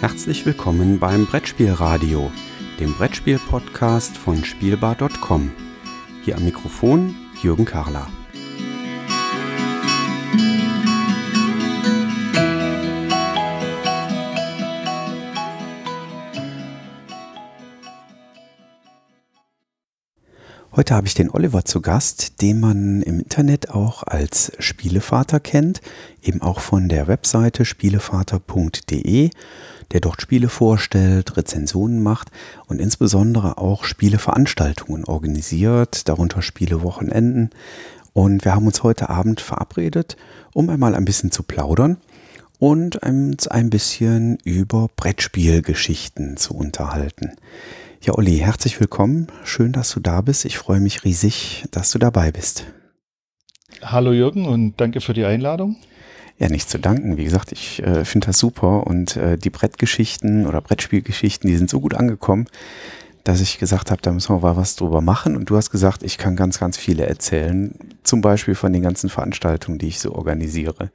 Herzlich willkommen beim Brettspielradio, dem Brettspiel-Podcast von Spielbar.com. Hier am Mikrofon Jürgen Karler. Heute habe ich den Oliver zu Gast, den man im Internet auch als Spielevater kennt, eben auch von der Webseite spielevater.de, der dort Spiele vorstellt, Rezensionen macht und insbesondere auch Spieleveranstaltungen organisiert, darunter Spielewochenenden. Und wir haben uns heute Abend verabredet, um einmal ein bisschen zu plaudern und uns ein bisschen über Brettspielgeschichten zu unterhalten. Ja, Olli, herzlich willkommen. Schön, dass du da bist. Ich freue mich riesig, dass du dabei bist. Hallo Jürgen und danke für die Einladung. Ja, nicht zu danken. Wie gesagt, ich äh, finde das super und äh, die Brettgeschichten oder Brettspielgeschichten, die sind so gut angekommen, dass ich gesagt habe, da müssen wir mal was drüber machen. Und du hast gesagt, ich kann ganz, ganz viele erzählen. Zum Beispiel von den ganzen Veranstaltungen, die ich so organisiere.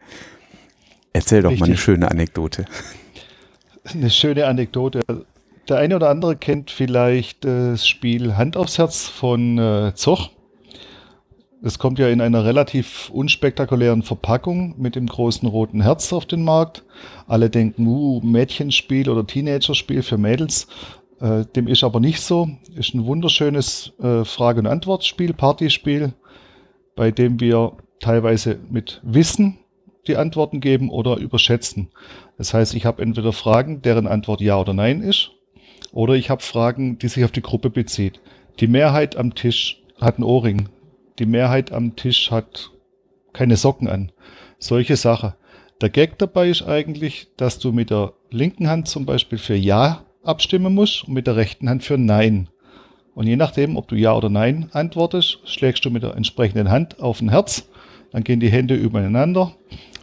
Erzähl doch Richtig. mal eine schöne Anekdote. Eine schöne Anekdote. Der eine oder andere kennt vielleicht das Spiel Hand aufs Herz von äh, Zoch. Es kommt ja in einer relativ unspektakulären Verpackung mit dem großen roten Herz auf den Markt. Alle denken, uh, Mädchenspiel oder Teenagerspiel für Mädels. Äh, dem ist aber nicht so. Ist ein wunderschönes äh, Frage- und Antwortspiel, Partyspiel, bei dem wir teilweise mit Wissen die Antworten geben oder überschätzen. Das heißt, ich habe entweder Fragen, deren Antwort ja oder nein ist, oder ich habe Fragen, die sich auf die Gruppe bezieht. Die Mehrheit am Tisch hat einen Ohrring. Die Mehrheit am Tisch hat keine Socken an. Solche Sachen. Der Gag dabei ist eigentlich, dass du mit der linken Hand zum Beispiel für Ja abstimmen musst und mit der rechten Hand für Nein. Und je nachdem, ob du Ja oder Nein antwortest, schlägst du mit der entsprechenden Hand auf ein Herz. Dann gehen die Hände übereinander.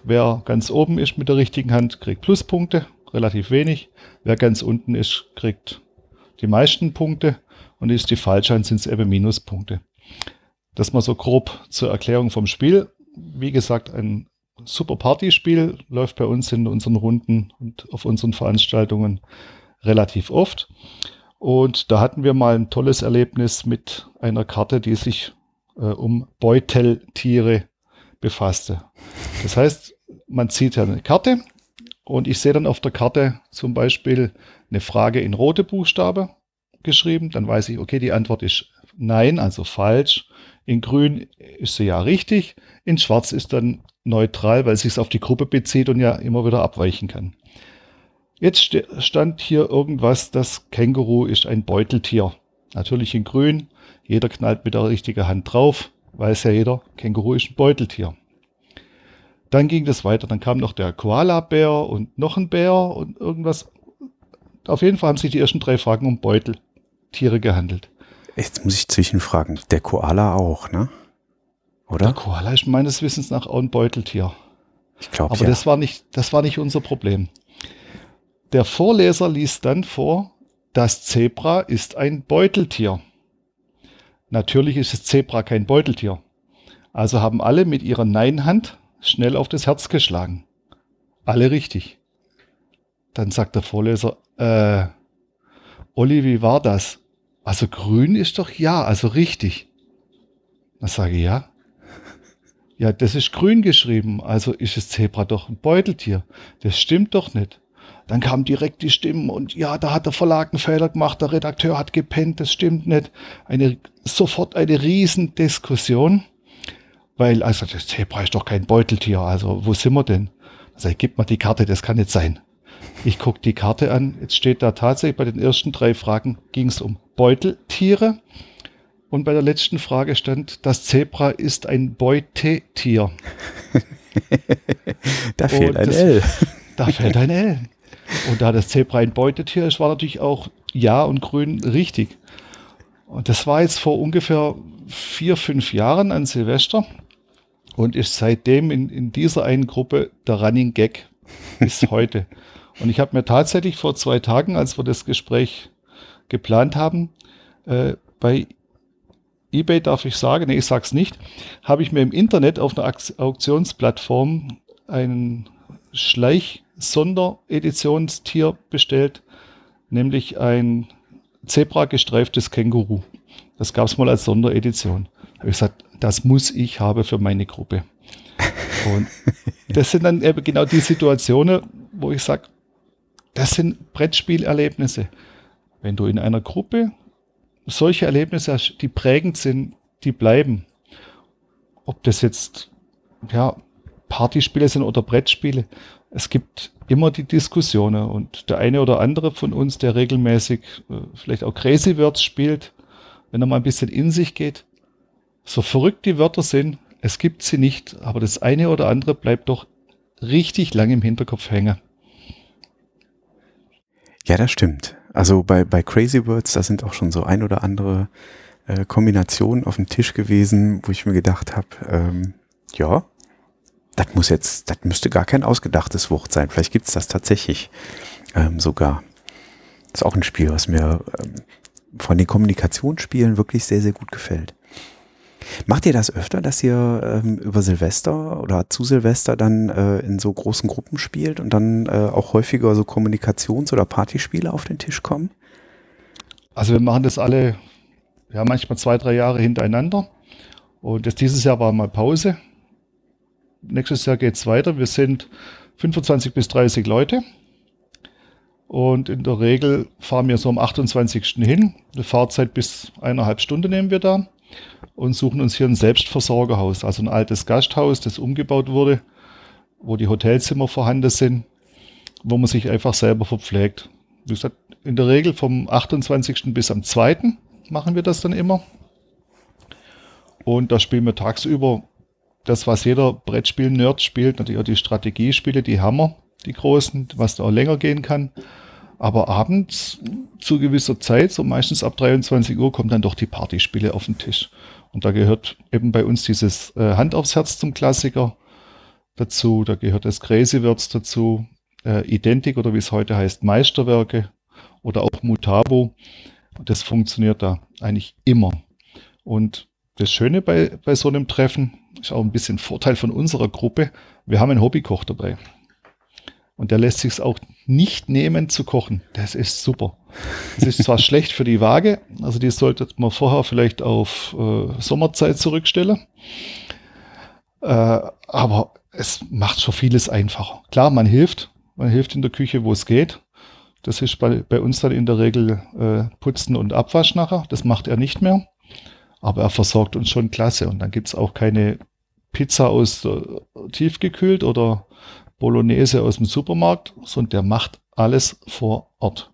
Wer ganz oben ist mit der richtigen Hand, kriegt Pluspunkte relativ wenig. Wer ganz unten ist, kriegt die meisten Punkte und ist die Fallschein, sind es eben Minuspunkte. Das mal so grob zur Erklärung vom Spiel. Wie gesagt, ein super Partyspiel läuft bei uns in unseren Runden und auf unseren Veranstaltungen relativ oft. Und da hatten wir mal ein tolles Erlebnis mit einer Karte, die sich äh, um Beuteltiere befasste. Das heißt, man zieht ja eine Karte und ich sehe dann auf der Karte zum Beispiel eine Frage in rote Buchstabe geschrieben. Dann weiß ich, okay, die Antwort ist nein, also falsch. In grün ist sie ja richtig. In schwarz ist dann neutral, weil es sich auf die Gruppe bezieht und ja immer wieder abweichen kann. Jetzt stand hier irgendwas, das Känguru ist ein Beuteltier. Natürlich in grün. Jeder knallt mit der richtigen Hand drauf. Weiß ja jeder, Känguru ist ein Beuteltier. Dann ging das weiter. Dann kam noch der Koala-Bär und noch ein Bär und irgendwas. Auf jeden Fall haben sich die ersten drei Fragen um Beuteltiere gehandelt. Jetzt muss ich zwischenfragen. Der Koala auch, ne? Oder? Der Koala ist meines Wissens nach auch ein Beuteltier. Ich glaube Aber ja. das war nicht, das war nicht unser Problem. Der Vorleser liest dann vor, das Zebra ist ein Beuteltier. Natürlich ist das Zebra kein Beuteltier. Also haben alle mit ihrer Nein-Hand schnell auf das Herz geschlagen. Alle richtig. Dann sagt der Vorleser, äh, Olli, wie war das? Also grün ist doch ja, also richtig. Dann sage ich ja. Ja, das ist grün geschrieben, also ist das Zebra doch ein Beuteltier. Das stimmt doch nicht. Dann kamen direkt die Stimmen und ja, da hat der Verlag einen Fehler gemacht, der Redakteur hat gepennt, das stimmt nicht. Eine, sofort eine Riesendiskussion. Weil, also das Zebra ist doch kein Beuteltier, also wo sind wir denn? Also gib mal die Karte, das kann nicht sein. Ich gucke die Karte an, jetzt steht da tatsächlich bei den ersten drei Fragen ging es um Beuteltiere. Und bei der letzten Frage stand, das Zebra ist ein Beutetier. da fehlt ein das, L. Da fehlt ein L. Und da das Zebra ein Beutetier ist, war natürlich auch Ja und Grün richtig. Und das war jetzt vor ungefähr vier, fünf Jahren an Silvester und ist seitdem in, in dieser einen Gruppe der Running Gag bis heute. Und ich habe mir tatsächlich vor zwei Tagen, als wir das Gespräch geplant haben, äh, bei eBay darf ich sagen, nee, ich sag's nicht, habe ich mir im Internet auf einer Auktionsplattform einen Schleich Sondereditionstier bestellt, nämlich ein zebra-gestreiftes Känguru. Das gab es mal als Sonderedition. Habe ich gesagt, das muss ich haben für meine Gruppe. Und das sind dann eben genau die Situationen, wo ich sage, das sind Brettspielerlebnisse. Wenn du in einer Gruppe solche Erlebnisse hast, die prägend sind, die bleiben. Ob das jetzt ja, Partyspiele sind oder Brettspiele. Es gibt immer die Diskussionen und der eine oder andere von uns, der regelmäßig äh, vielleicht auch Crazy Words spielt, wenn er mal ein bisschen in sich geht, so verrückt die Wörter sind, es gibt sie nicht, aber das eine oder andere bleibt doch richtig lang im Hinterkopf hängen. Ja, das stimmt. Also bei, bei Crazy Words, da sind auch schon so ein oder andere äh, Kombinationen auf dem Tisch gewesen, wo ich mir gedacht habe, ähm, ja, das muss jetzt, das müsste gar kein ausgedachtes Wort sein. Vielleicht gibt es das tatsächlich ähm, sogar. Das ist auch ein Spiel, was mir ähm, von den Kommunikationsspielen wirklich sehr, sehr gut gefällt. Macht ihr das öfter, dass ihr ähm, über Silvester oder zu Silvester dann äh, in so großen Gruppen spielt und dann äh, auch häufiger so Kommunikations- oder Partyspiele auf den Tisch kommen? Also wir machen das alle, ja manchmal zwei, drei Jahre hintereinander. Und das, dieses Jahr war mal Pause. Nächstes Jahr geht es weiter. Wir sind 25 bis 30 Leute. Und in der Regel fahren wir so am 28. hin. Eine Fahrzeit bis eineinhalb Stunden nehmen wir da und suchen uns hier ein Selbstversorgerhaus, also ein altes Gasthaus, das umgebaut wurde, wo die Hotelzimmer vorhanden sind, wo man sich einfach selber verpflegt. Wie gesagt, in der Regel vom 28. bis am 2. machen wir das dann immer. Und da spielen wir tagsüber das, was jeder Brettspiel-Nerd spielt, natürlich auch die Strategiespiele, die Hammer, die großen, was da auch länger gehen kann. Aber abends zu gewisser Zeit, so meistens ab 23 Uhr, kommen dann doch die Partyspiele auf den Tisch. Und da gehört eben bei uns dieses äh, Hand aufs Herz zum Klassiker dazu. Da gehört das Crazy Words dazu. Äh, Identik oder wie es heute heißt, Meisterwerke oder auch Mutabo. Das funktioniert da eigentlich immer. Und das Schöne bei, bei so einem Treffen ist auch ein bisschen Vorteil von unserer Gruppe. Wir haben einen Hobbykoch dabei. Und der lässt sich auch nicht nehmen zu kochen. Das ist super. Das ist zwar schlecht für die Waage, also die sollte man vorher vielleicht auf äh, Sommerzeit zurückstellen. Äh, aber es macht schon vieles einfacher. Klar, man hilft. Man hilft in der Küche, wo es geht. Das ist bei, bei uns dann in der Regel äh, Putzen und Abwasch nachher. Das macht er nicht mehr. Aber er versorgt uns schon klasse. Und dann gibt es auch keine Pizza aus äh, tiefgekühlt oder Bolognese aus dem Supermarkt, sondern der macht alles vor Ort.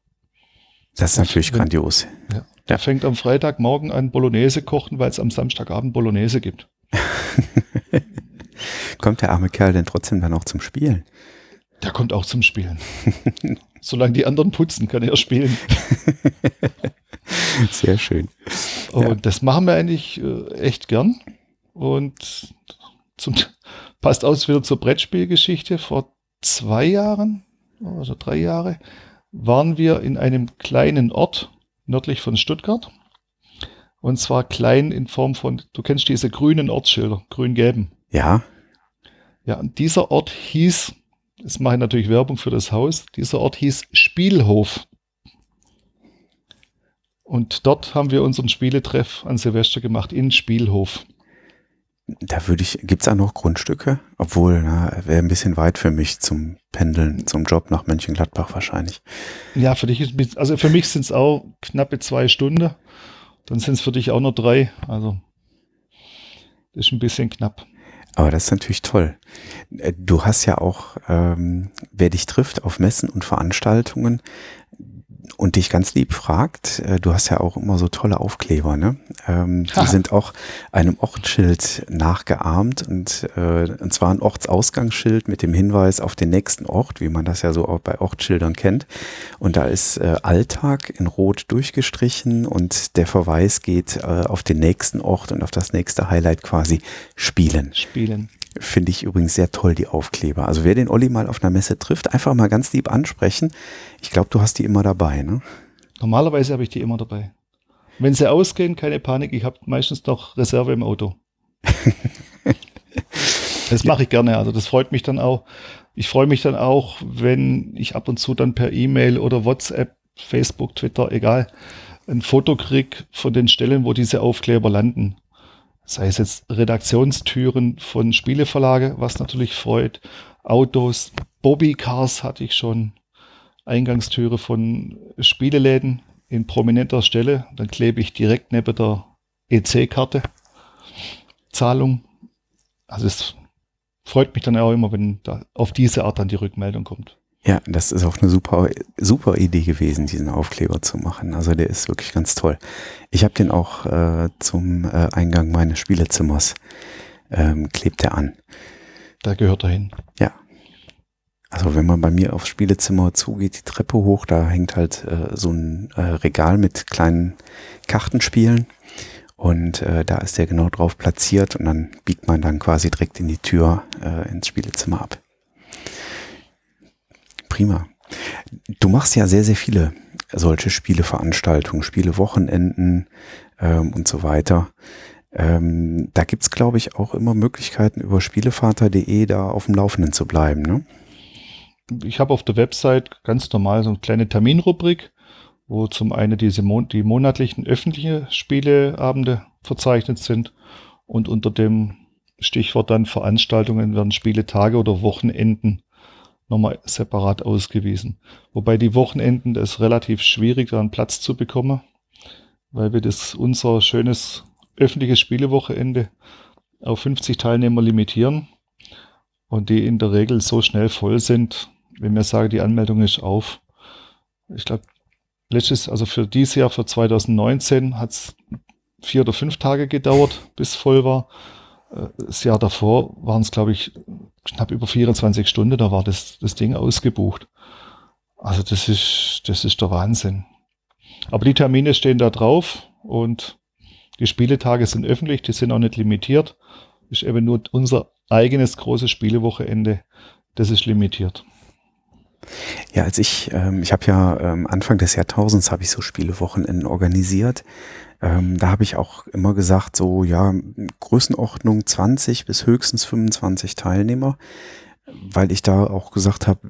Das ist natürlich wenn, grandios. Ja, der fängt am Freitagmorgen an Bolognese kochen, weil es am Samstagabend Bolognese gibt. kommt der arme Kerl denn trotzdem dann auch zum Spielen? Der kommt auch zum Spielen. Solange die anderen putzen, kann er spielen. Sehr schön. Und ja. das machen wir eigentlich äh, echt gern. Und zum, passt aus wieder zur Brettspielgeschichte. Vor zwei Jahren, also drei Jahre, waren wir in einem kleinen Ort nördlich von Stuttgart. Und zwar klein in Form von, du kennst diese grünen Ortsschilder, grün-gelben. Ja. Ja, und dieser Ort hieß, jetzt mache ich natürlich Werbung für das Haus, dieser Ort hieß Spielhof. Und dort haben wir unseren Spieletreff an Silvester gemacht in Spielhof. Da würde ich, gibt es auch noch Grundstücke? Obwohl, wäre ein bisschen weit für mich zum Pendeln, zum Job nach Mönchengladbach wahrscheinlich. Ja, für dich ist, also für mich sind es auch knappe zwei Stunden. Dann sind es für dich auch nur drei. Also, das ist ein bisschen knapp. Aber das ist natürlich toll. Äh, du hast ja auch, ähm, wer dich trifft auf Messen und Veranstaltungen, und dich ganz lieb fragt, äh, du hast ja auch immer so tolle Aufkleber, ne? Ähm, die sind auch einem Ortsschild nachgeahmt und, äh, und zwar ein Ortsausgangsschild mit dem Hinweis auf den nächsten Ort, wie man das ja so auch bei Ortsschildern kennt. Und da ist äh, Alltag in Rot durchgestrichen und der Verweis geht äh, auf den nächsten Ort und auf das nächste Highlight quasi Spielen. Spielen. Finde ich übrigens sehr toll, die Aufkleber. Also wer den Olli mal auf einer Messe trifft, einfach mal ganz lieb ansprechen. Ich glaube, du hast die immer dabei, ne? Normalerweise habe ich die immer dabei. Wenn sie ausgehen, keine Panik, ich habe meistens noch Reserve im Auto. das mache ich gerne, also das freut mich dann auch, ich freue mich dann auch, wenn ich ab und zu dann per E-Mail oder WhatsApp, Facebook, Twitter, egal, ein Foto krieg von den Stellen, wo diese Aufkleber landen. Sei es jetzt Redaktionstüren von Spieleverlage, was natürlich freut, Autos, Bobbycars hatte ich schon, Eingangstüre von Spieleläden in prominenter Stelle. Dann klebe ich direkt neben der EC-Karte Zahlung. Also es freut mich dann auch immer, wenn da auf diese Art dann die Rückmeldung kommt. Ja, das ist auch eine super, super Idee gewesen, diesen Aufkleber zu machen. Also der ist wirklich ganz toll. Ich habe den auch äh, zum äh, Eingang meines Spielezimmers ähm, klebt er an. Da gehört er hin. Ja. Also wenn man bei mir aufs Spielezimmer zugeht, die Treppe hoch, da hängt halt äh, so ein äh, Regal mit kleinen Kartenspielen. Und äh, da ist der genau drauf platziert und dann biegt man dann quasi direkt in die Tür äh, ins Spielezimmer ab. Prima. Du machst ja sehr, sehr viele solche Spieleveranstaltungen, Spielewochenenden ähm, und so weiter. Ähm, da gibt's glaube ich, auch immer Möglichkeiten, über spielevater.de da auf dem Laufenden zu bleiben. Ne? Ich habe auf der Website ganz normal so eine kleine Terminrubrik wo zum einen diese Mon die monatlichen öffentlichen Spieleabende verzeichnet sind und unter dem Stichwort dann Veranstaltungen werden Spieletage oder Wochenenden nochmal separat ausgewiesen. Wobei die Wochenenden das relativ schwierig, da einen Platz zu bekommen, weil wir das unser schönes öffentliches Spielewochenende auf 50 Teilnehmer limitieren und die in der Regel so schnell voll sind, wenn wir sagen, die Anmeldung ist auf. Ich glaube, letztes, also für dieses Jahr, für 2019, hat es vier oder fünf Tage gedauert, bis voll war. Äh, das Jahr davor waren es, glaube ich, knapp über 24 Stunden, da war das, das Ding ausgebucht. Also das ist, das ist der Wahnsinn. Aber die Termine stehen da drauf und die Spieletage sind öffentlich, die sind auch nicht limitiert. Ist eben nur unser eigenes großes Spielewochenende, das ist limitiert. Ja, als ich, ähm, ich habe ja ähm, Anfang des Jahrtausends habe ich so Spielewochenenden organisiert. Ähm, da habe ich auch immer gesagt, so ja, Größenordnung 20 bis höchstens 25 Teilnehmer, weil ich da auch gesagt habe,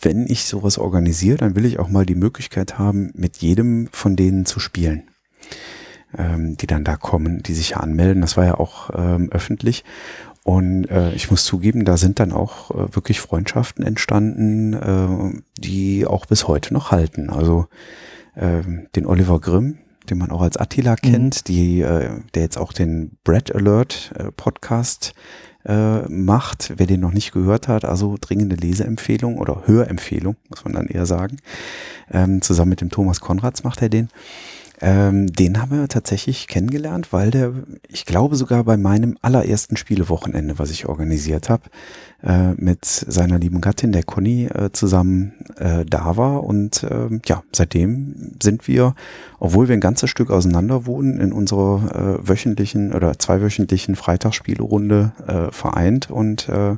wenn ich sowas organisiere, dann will ich auch mal die Möglichkeit haben, mit jedem von denen zu spielen, ähm, die dann da kommen, die sich ja anmelden. Das war ja auch ähm, öffentlich. Und äh, ich muss zugeben, da sind dann auch äh, wirklich Freundschaften entstanden, äh, die auch bis heute noch halten. Also äh, den Oliver Grimm, den man auch als Attila mhm. kennt, die, äh, der jetzt auch den Bread Alert äh, Podcast äh, macht. Wer den noch nicht gehört hat, also dringende Leseempfehlung oder Hörempfehlung, muss man dann eher sagen. Ähm, zusammen mit dem Thomas Konrads macht er den. Ähm, den haben wir tatsächlich kennengelernt, weil der, ich glaube sogar bei meinem allerersten Spielewochenende, was ich organisiert habe, äh, mit seiner lieben Gattin, der Conny, äh, zusammen äh, da war. Und äh, ja, seitdem sind wir, obwohl wir ein ganzes Stück auseinander wohnen, in unserer äh, wöchentlichen oder zweiwöchentlichen Freitagsspielerunde äh, vereint und äh,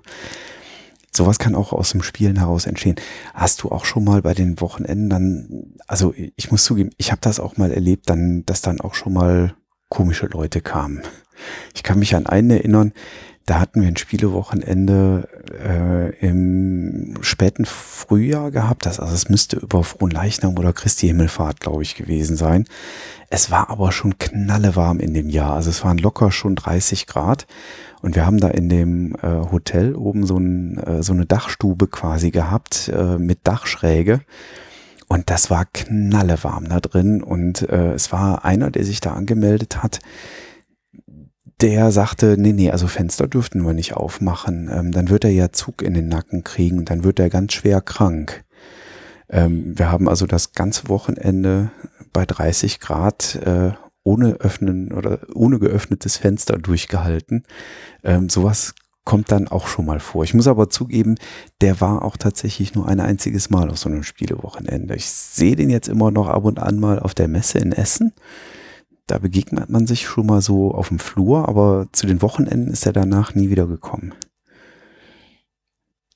sowas kann auch aus dem Spielen heraus entstehen. Hast du auch schon mal bei den Wochenenden dann, also ich muss zugeben, ich habe das auch mal erlebt, dann, dass dann auch schon mal komische Leute kamen. Ich kann mich an einen erinnern, da hatten wir ein Spielewochenende äh, im späten Frühjahr gehabt. Das, also es müsste über Frohenleichnam oder Christi Himmelfahrt, glaube ich, gewesen sein. Es war aber schon knallewarm in dem Jahr. Also es waren locker schon 30 Grad. Und wir haben da in dem äh, Hotel oben so, ein, äh, so eine Dachstube quasi gehabt äh, mit Dachschräge. Und das war knallewarm da drin. Und äh, es war einer, der sich da angemeldet hat, der sagte, nee, nee, also Fenster dürften wir nicht aufmachen. Ähm, dann wird er ja Zug in den Nacken kriegen dann wird er ganz schwer krank. Ähm, wir haben also das ganze Wochenende bei 30 Grad äh, ohne öffnen oder ohne geöffnetes Fenster durchgehalten. Ähm, sowas kommt dann auch schon mal vor. Ich muss aber zugeben, der war auch tatsächlich nur ein einziges Mal auf so einem Spielewochenende. Ich sehe den jetzt immer noch ab und an mal auf der Messe in Essen. Da begegnet man sich schon mal so auf dem Flur, aber zu den Wochenenden ist er danach nie wieder gekommen.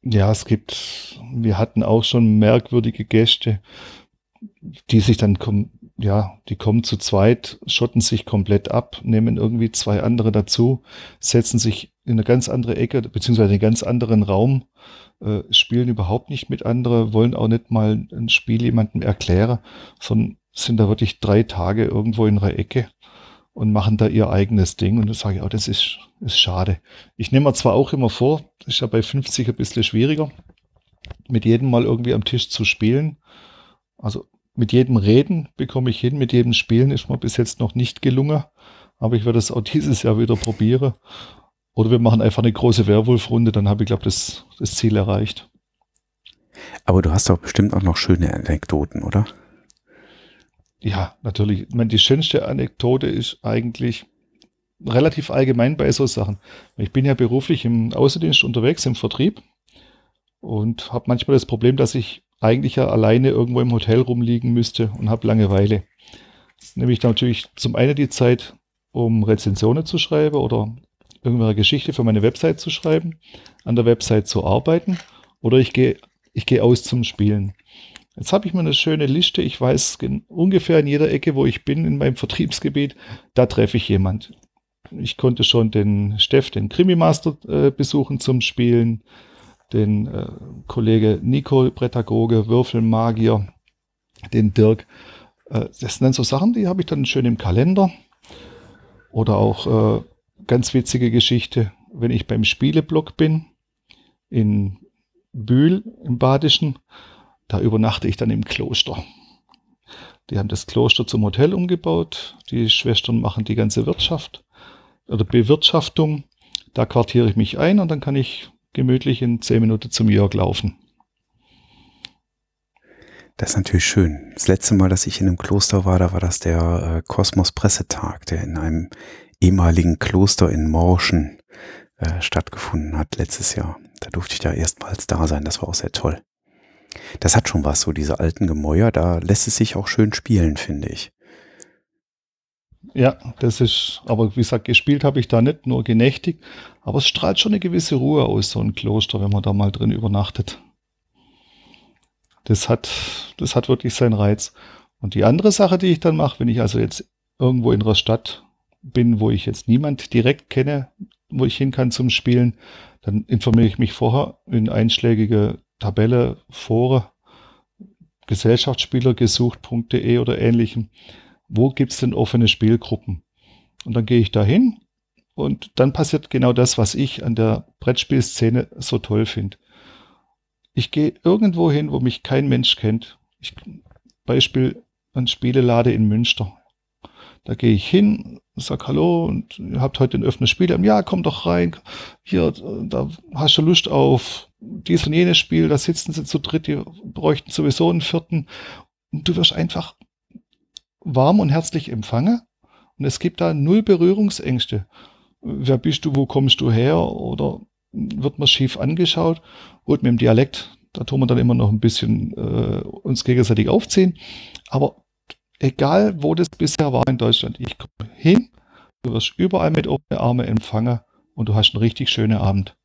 Ja, es gibt, wir hatten auch schon merkwürdige Gäste, die sich dann ja, die kommen zu zweit, schotten sich komplett ab, nehmen irgendwie zwei andere dazu, setzen sich in eine ganz andere Ecke, beziehungsweise in einen ganz anderen Raum, äh, spielen überhaupt nicht mit anderen, wollen auch nicht mal ein Spiel jemandem erklären, sondern sind da wirklich drei Tage irgendwo in einer Ecke und machen da ihr eigenes Ding. Und da sage ich, oh, das ist, ist schade. Ich nehme mir zwar auch immer vor, ist ja bei 50 ein bisschen schwieriger, mit jedem mal irgendwie am Tisch zu spielen. Also mit jedem Reden bekomme ich hin, mit jedem Spielen ist mir bis jetzt noch nicht gelungen. Aber ich werde es auch dieses Jahr wieder probieren. Oder wir machen einfach eine große Werwolf-Runde, dann habe ich, glaube das, das Ziel erreicht. Aber du hast doch bestimmt auch noch schöne Anekdoten, oder? Ja, natürlich. Ich meine, die schönste Anekdote ist eigentlich relativ allgemein bei so Sachen. Ich bin ja beruflich im Außendienst unterwegs, im Vertrieb und habe manchmal das Problem, dass ich eigentlich ja alleine irgendwo im Hotel rumliegen müsste und habe Langeweile. Nämlich natürlich zum einen die Zeit, um Rezensionen zu schreiben oder irgendeine Geschichte für meine Website zu schreiben, an der Website zu arbeiten oder ich gehe ich gehe aus zum Spielen. Jetzt habe ich mir eine schöne Liste. Ich weiß ungefähr in jeder Ecke, wo ich bin, in meinem Vertriebsgebiet, da treffe ich jemand. Ich konnte schon den Steff, den Krimi-Master, äh, besuchen zum Spielen, den äh, Kollege Nico, Prädagoge, Würfelmagier, den Dirk. Äh, das sind dann so Sachen, die habe ich dann schön im Kalender. Oder auch äh, ganz witzige Geschichte, wenn ich beim Spieleblock bin, in Bühl im Badischen, da übernachte ich dann im Kloster. Die haben das Kloster zum Hotel umgebaut. Die Schwestern machen die ganze Wirtschaft oder Bewirtschaftung. Da quartiere ich mich ein und dann kann ich gemütlich in zehn Minuten zum Jörg laufen. Das ist natürlich schön. Das letzte Mal, dass ich in einem Kloster war, da war das der äh, Kosmos Pressetag, der in einem ehemaligen Kloster in Morschen äh, stattgefunden hat letztes Jahr. Da durfte ich da erstmals da sein. Das war auch sehr toll. Das hat schon was, so diese alten Gemäuer, da lässt es sich auch schön spielen, finde ich. Ja, das ist, aber wie gesagt, gespielt habe ich da nicht, nur genächtigt. Aber es strahlt schon eine gewisse Ruhe aus, so ein Kloster, wenn man da mal drin übernachtet. Das hat, das hat wirklich seinen Reiz. Und die andere Sache, die ich dann mache, wenn ich also jetzt irgendwo in einer Stadt bin, wo ich jetzt niemand direkt kenne, wo ich hin kann zum Spielen, dann informiere ich mich vorher in einschlägige Tabelle, Foren, Gesellschaftsspieler gesucht.de oder ähnlichem. Wo gibt's denn offene Spielgruppen? Und dann gehe ich da hin und dann passiert genau das, was ich an der Brettspielszene so toll finde. Ich gehe irgendwo hin, wo mich kein Mensch kennt. Ich, Beispiel ein Spielelade in Münster. Da gehe ich hin, sag Hallo und ihr habt heute ein offenes Spiel. Ja, komm doch rein. Hier, da hast du Lust auf dies und jenes Spiel. Da sitzen sie zu dritt, die bräuchten sowieso einen vierten. Und du wirst einfach warm und herzlich empfangen. Und es gibt da null Berührungsängste. Wer bist du, wo kommst du her? Oder wird man schief angeschaut? Gut, mit dem Dialekt, da tun wir dann immer noch ein bisschen äh, uns gegenseitig aufziehen. Aber egal wo das bisher war in Deutschland, ich komme hin, du wirst überall mit offenen Armen empfangen und du hast einen richtig schönen Abend.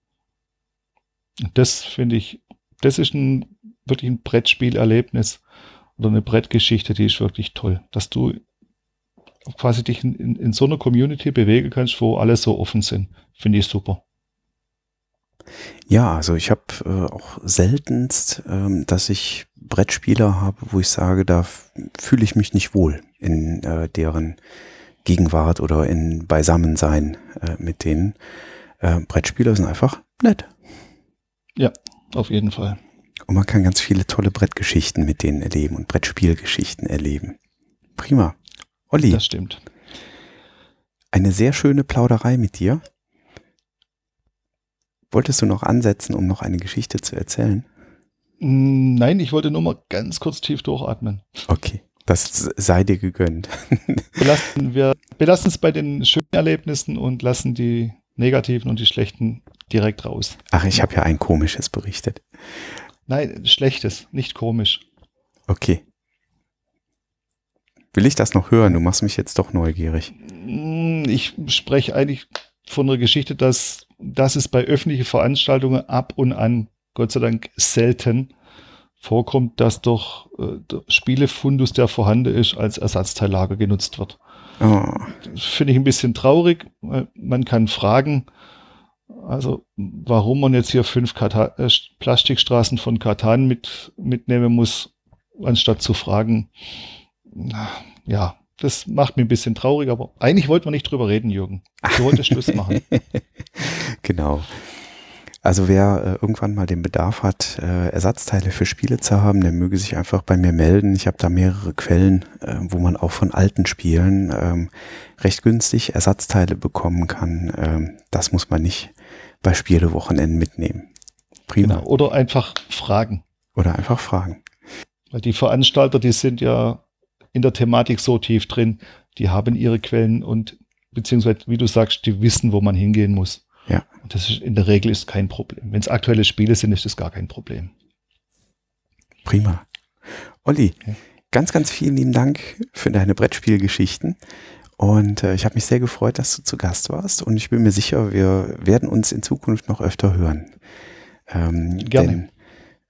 Das finde ich, das ist ein wirklich ein Brettspielerlebnis oder eine Brettgeschichte, die ist wirklich toll, dass du quasi dich in, in, in so einer Community bewegen kannst, wo alle so offen sind. Finde ich super. Ja, also ich habe äh, auch seltenst, ähm, dass ich Brettspieler habe, wo ich sage, da fühle ich mich nicht wohl in äh, deren Gegenwart oder in Beisammensein äh, mit denen. Äh, Brettspieler sind einfach nett. Ja, auf jeden Fall. Und man kann ganz viele tolle Brettgeschichten mit denen erleben und Brettspielgeschichten erleben. Prima. Olli. Das stimmt. Eine sehr schöne Plauderei mit dir. Wolltest du noch ansetzen, um noch eine Geschichte zu erzählen? Mm, nein, ich wollte nur mal ganz kurz tief durchatmen. Okay, das sei dir gegönnt. Belassen wir belassen es bei den schönen Erlebnissen und lassen die negativen und die schlechten direkt raus. Ach, ich habe ja ein komisches berichtet. Nein, schlechtes, nicht komisch. Okay. Will ich das noch hören? Du machst mich jetzt doch neugierig. Mm, ich spreche eigentlich von einer Geschichte, dass das ist bei öffentlichen Veranstaltungen ab und an, Gott sei Dank selten, vorkommt, dass doch äh, der Spielefundus, der vorhanden ist, als Ersatzteillager genutzt wird. Oh. Finde ich ein bisschen traurig. Man kann fragen, also warum man jetzt hier fünf Kata äh, Plastikstraßen von Katan mit, mitnehmen muss, anstatt zu fragen, ja, das macht mich ein bisschen traurig, aber eigentlich wollten wir nicht drüber reden, Jürgen. Du wolltest Schluss machen. genau. Also wer äh, irgendwann mal den Bedarf hat, äh, Ersatzteile für Spiele zu haben, der möge sich einfach bei mir melden. Ich habe da mehrere Quellen, äh, wo man auch von alten Spielen ähm, recht günstig Ersatzteile bekommen kann. Ähm, das muss man nicht bei Spielewochenenden mitnehmen. Prima. Genau. Oder einfach fragen. Oder einfach fragen. Weil die Veranstalter, die sind ja in der Thematik so tief drin, die haben ihre Quellen und beziehungsweise, wie du sagst, die wissen, wo man hingehen muss. Ja. Und das ist in der Regel ist kein Problem. Wenn es aktuelle Spiele sind, ist das gar kein Problem. Prima. Olli, okay. ganz, ganz vielen lieben Dank für deine Brettspielgeschichten. Und äh, ich habe mich sehr gefreut, dass du zu Gast warst. Und ich bin mir sicher, wir werden uns in Zukunft noch öfter hören. Ähm, Gerne. Denn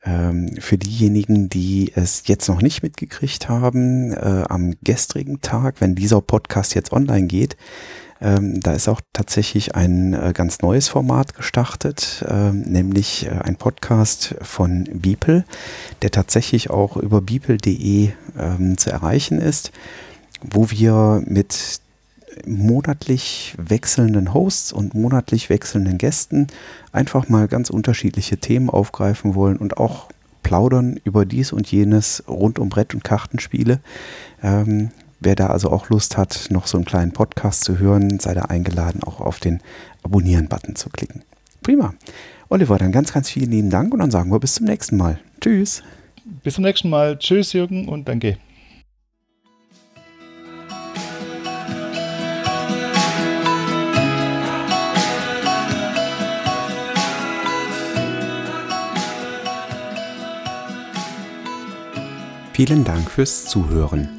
ähm, für diejenigen, die es jetzt noch nicht mitgekriegt haben, äh, am gestrigen Tag, wenn dieser Podcast jetzt online geht, ähm, da ist auch tatsächlich ein äh, ganz neues Format gestartet, äh, nämlich äh, ein Podcast von Beeple, der tatsächlich auch über beeple.de ähm, zu erreichen ist, wo wir mit monatlich wechselnden Hosts und monatlich wechselnden Gästen einfach mal ganz unterschiedliche Themen aufgreifen wollen und auch plaudern über dies und jenes rund um Brett- und Kartenspiele. Ähm, wer da also auch Lust hat, noch so einen kleinen Podcast zu hören, sei da eingeladen, auch auf den Abonnieren-Button zu klicken. Prima. Oliver, dann ganz, ganz vielen lieben Dank und dann sagen wir bis zum nächsten Mal. Tschüss. Bis zum nächsten Mal. Tschüss, Jürgen, und danke. Vielen Dank fürs Zuhören.